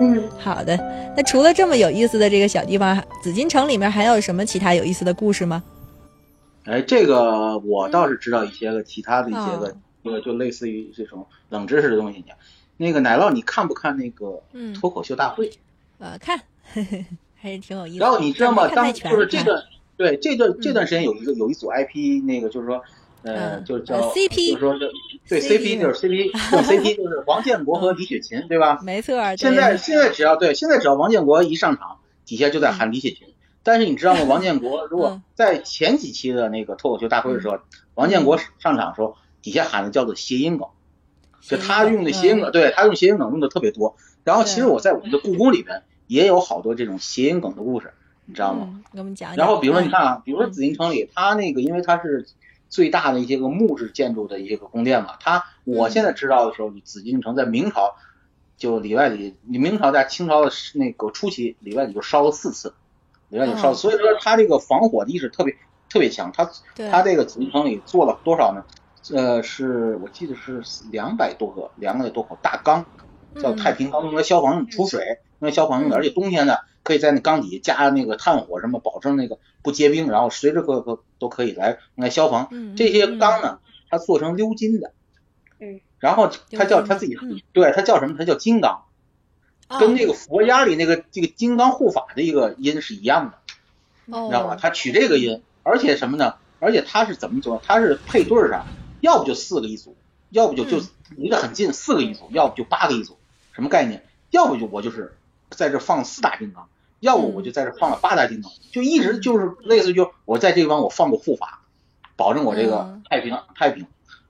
嗯，好的。那除了这么有意思的这个小地方，紫禁城里面还有什么其他有意思的故事吗？哎，这个我倒是知道一些个其他的一些个，那个就类似于这种冷知识的东西。那个奶酪，你看不看那个脱口秀大会？呃，看，还是挺有意思的。然后你知道吗？当就是这段，对这段这段时间有一个有一组 IP，那个就是说。呃，就叫 CP，就是说，对 CP 就是 CP，用 CP 就是王建国和李雪琴，对吧？没错。现在现在只要对，现在只要王建国一上场，底下就在喊李雪琴。但是你知道吗？王建国如果在前几期的那个脱口秀大会的时候，王建国上场的时候，底下喊的叫做谐音梗，就他用的谐音梗，对他用谐音梗用的特别多。然后其实我在我们的故宫里边也有好多这种谐音梗的故事，你知道吗？给我们讲。然后比如说你看啊，比如说紫禁城里，他那个因为他是。最大的一些个木质建筑的一些个宫殿嘛，它我现在知道的时候，紫禁城在明朝就里外里，你明朝在清朝的那个初期里外里就烧了四次，里外里烧，所以说它这个防火的意识特别特别强。它它这个紫禁城里做了多少呢？呃，是我记得是两百多个两百多口大缸，叫太平缸，用来消防储水，用来消防用的，而且冬天呢。可以在那缸底加那个炭火，什么保证那个不结冰，然后随时可可都可以来来消防。这些缸呢，它做成鎏金的，嗯，然后它叫它自己，对，它叫什么？它叫金刚，跟那个佛家里那个这个金刚护法的一个音是一样的，你知道吧？它取这个音，而且什么呢？而且它是怎么做？它是配对上，要不就四个一组，要不就就离得很近，四个一组，要不就八个一组，什么概念？要不就我就是在这放四大金刚。要不我就在这放了八大金刚，就一直就是类似就我在这地方我放个护法，保证我这个太平太平。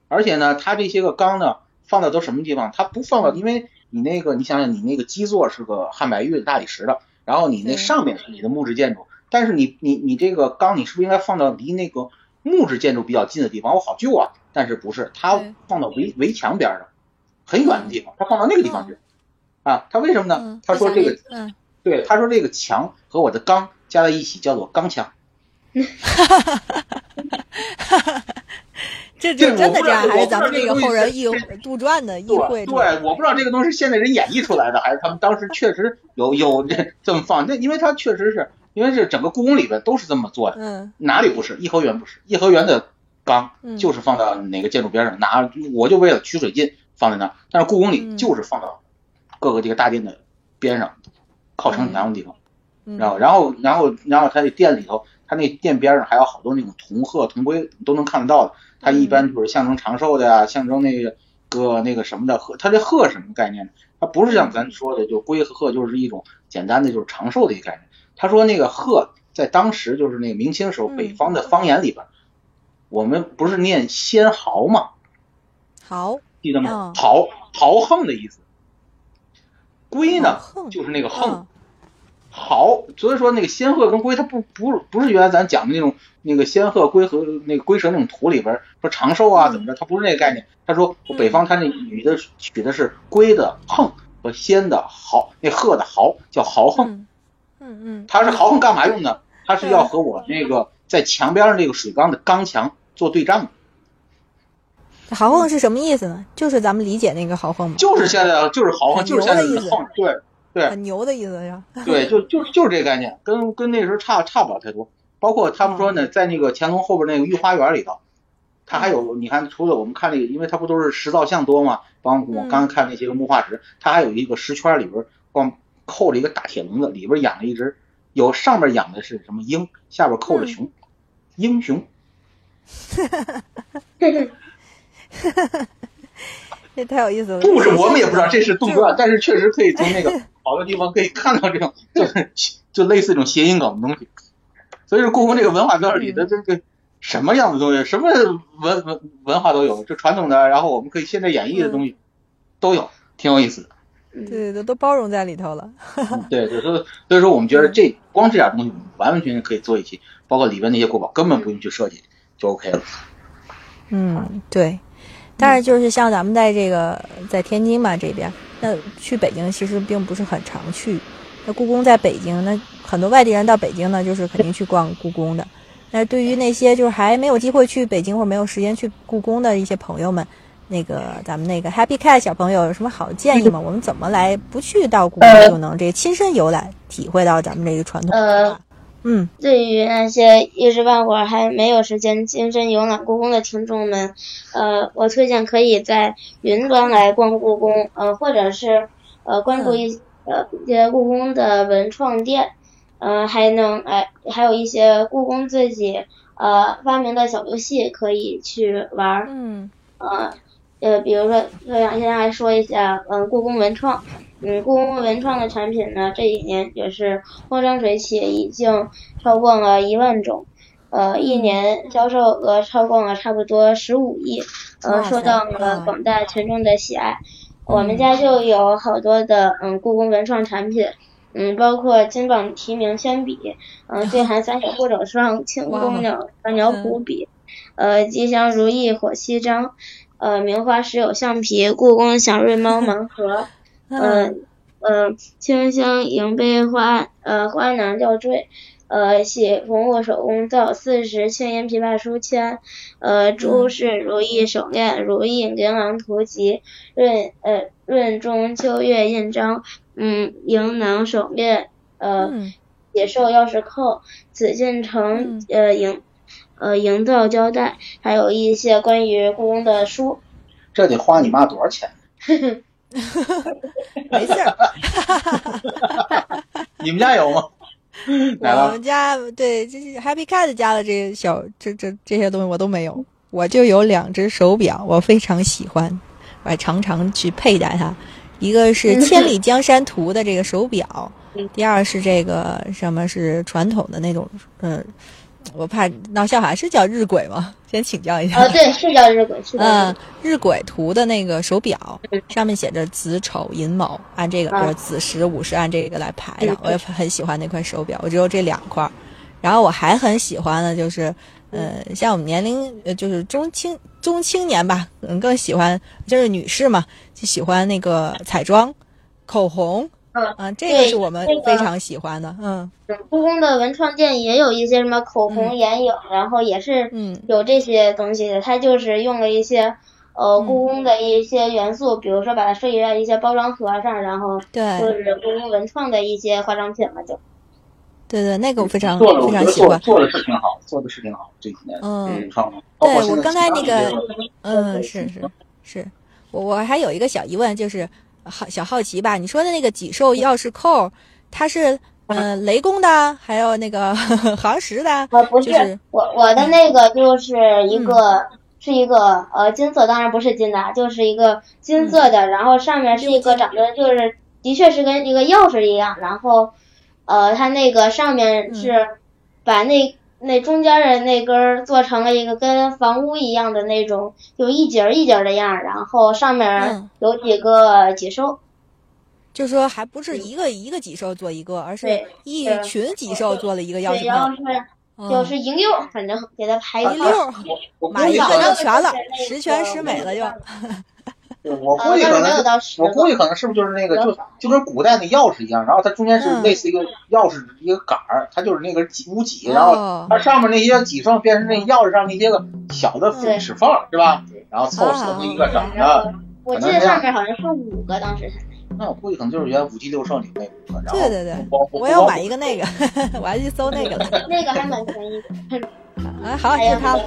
而且呢，它这些个缸呢放的都什么地方？它不放到，因为你那个你想想，你那个基座是个汉白玉的大理石的，然后你那上面是你的木质建筑，但是你你你这个缸你是不是应该放到离那个木质建筑比较近的地方，我好救啊？但是不是，它放到围围墙边上很远的地方，它放到那个地方去啊？他为什么呢？他说这个。对，他说这个墙和我的钢加在一起叫做钢墙。哈哈哈哈哈哈！这就真的这样，还是咱们这个后人意杜撰的意会？对，我不知道这个东西是现代人演绎出来的，还是他们当时确实有有这这么放。那因为它确实是因为这整个故宫里边都是这么做的。嗯。哪里不是？颐和园不是？颐和园的缸就是放到哪个建筑边上，哪我就为了取水近放在那儿。但是故宫里就是放到各个这个大殿的边上。靠城墙的地方，然后，然后，然后，然后，他那店里头，他那店边上还有好多那种铜鹤、铜龟，都能看得到的。它一般就是象征长寿的呀，象征那个个那个什么的鹤。它这鹤什么概念呢？它不是像咱说的，就龟和鹤就是一种简单的就是长寿的一个概念。他说那个鹤在当时就是那个明清时候北方的方言里边，我们不是念仙豪吗？豪，记得吗？豪豪横的意思。龟呢，就是那个横，好，所以说那个仙鹤跟龟，它不不不是原来咱讲的那种那个仙鹤龟和那个龟蛇那种图里边说长寿啊怎么着，它不是那个概念。他说我北方他那女的取的是龟的横和仙的豪，那鹤的豪叫豪横，嗯。嗯，它是豪横干嘛用的？他是要和我那个在墙边上那个水缸的钢墙做对仗。豪横是什么意思呢？就是咱们理解那个豪横吗？就是现在就是豪横，就是现在的横，对对，很牛的意思呀？对，就就就是这个概念，跟跟那时候差差不了太多。包括他们说呢，在那个乾隆后边那个御花园里头，他还有你看，除了我们看那个，因为他不都是石造像多嘛？包括我刚刚看那些个木化石，他还有一个石圈里边光扣着一个大铁笼子，里边养了一只，有上面养的是什么鹰，下边扣着熊，英雄。哈哈，这太有意思了。故事我们也不知道这是杜撰，但是确实可以从那个好多地方可以看到这种，就是就类似这种谐音梗的东西。所以说，故宫这个文化标里的这个什么样的东西，什么文文文化都有，就传统的，然后我们可以现在演绎的东西都有，挺有意思的。对对，都包容在里头了。对，所以所以说我们觉得这光这点东西完完全全可以做一期，包括里边那些国宝根本不用去设计就 OK 了。嗯，对。但是就是像咱们在这个在天津嘛这边，那去北京其实并不是很常去。那故宫在北京，那很多外地人到北京呢，就是肯定去逛故宫的。那对于那些就是还没有机会去北京或者没有时间去故宫的一些朋友们，那个咱们那个 Happy Cat 小朋友有什么好建议吗？我们怎么来不去到故宫就能这亲身游览，体会到咱们这个传统文化？嗯，对于那些一时半会儿还没有时间亲身游览故宫的听众们，呃，我推荐可以在云端来逛故宫，呃，或者是呃关注一呃一些故宫的文创店，呃，还能哎还有一些故宫自己呃发明的小游戏可以去玩。嗯，呃呃，比如说，我想先来说一下，嗯，故宫文创。嗯，故宫文创的产品呢，这几年也是风生水起，已经超过了一万种，呃，一年销售额超过了差不多十五亿，呃，受到了广大群众的喜爱。我们家就有好多的嗯故宫文创产品，嗯，包括金榜题名铅笔，嗯，岁寒三小护手霜，清宫鸟鸟虎笔，呃，吉祥如意火漆章，呃，名花石有橡皮，故宫祥瑞猫盲盒。呃呃，清香迎杯花呃花囊吊坠，呃喜红木手工皂四十青银琵琶书签，呃诸事如意手链如意琳琅图集润呃润中秋月印章嗯银囊手链呃野兽钥匙扣紫禁城呃营呃营造胶带，还有一些关于故宫的书。这得花你妈多少钱？没事儿 你们家有吗？我们家对，这是 Happy Cat 家的这些小这这这些东西我都没有，我就有两只手表，我非常喜欢，我还常常去佩戴它。一个是《千里江山图》的这个手表，第二是这个什么是传统的那种，嗯。我怕闹笑话，是叫日晷吗？先请教一下。哦，对，是叫日晷，是的。嗯，日晷图的那个手表，上面写着子丑寅卯，按这个，是子时午时按这个来排的。我也很喜欢那块手表，我只有这两块。然后我还很喜欢的就是，呃，像我们年龄，呃，就是中青中青年吧，可能更喜欢，就是女士嘛，就喜欢那个彩妆、口红。嗯，这个是我们非常喜欢的。嗯，故宫的文创店也有一些什么口红、眼影，然后也是嗯有这些东西的。它就是用了一些呃故宫的一些元素，比如说把它设计在一些包装盒上，然后对就是故宫文创的一些化妆品嘛，就。对对，那个我非常非常喜欢。做的是挺好，做的是挺好，这几年嗯创。对我刚才那个，嗯，是是是，我我还有一个小疑问就是。好小好奇吧，你说的那个脊兽钥匙扣，它是嗯雷公的，还有那个 航石的？呃，不是，我我的那个就是一个是一个呃金色，当然不是金的，就是一个金色的，然后上面是一个长得就是的确是跟一个钥匙一样，然后呃它那个上面是把那。那中间的那根儿做成了一个跟房屋一样的那种，有一节一节的样，然后上面有几个脊兽，就说还不是一个一个脊兽做一个，而是一群脊兽做了一个钥匙扣，就是一溜，反正给它排一溜，马一个就全了，十全十美了就。我估计可能，我估计可能是不是就是那个，就就跟古代那钥匙一样，然后它中间是类似一个钥匙一个杆儿，它就是那个几五几，然后它上面那些几缝变成那钥匙上那些个小的齿缝，是吧？然后凑成一个整的。我记得上面好像是五个，当时。那我估计可能就是原五 G 六圣里那五个。对对对，我要买一个那个，我还去搜那个了。那个还蛮便宜的。啊，好，就它了。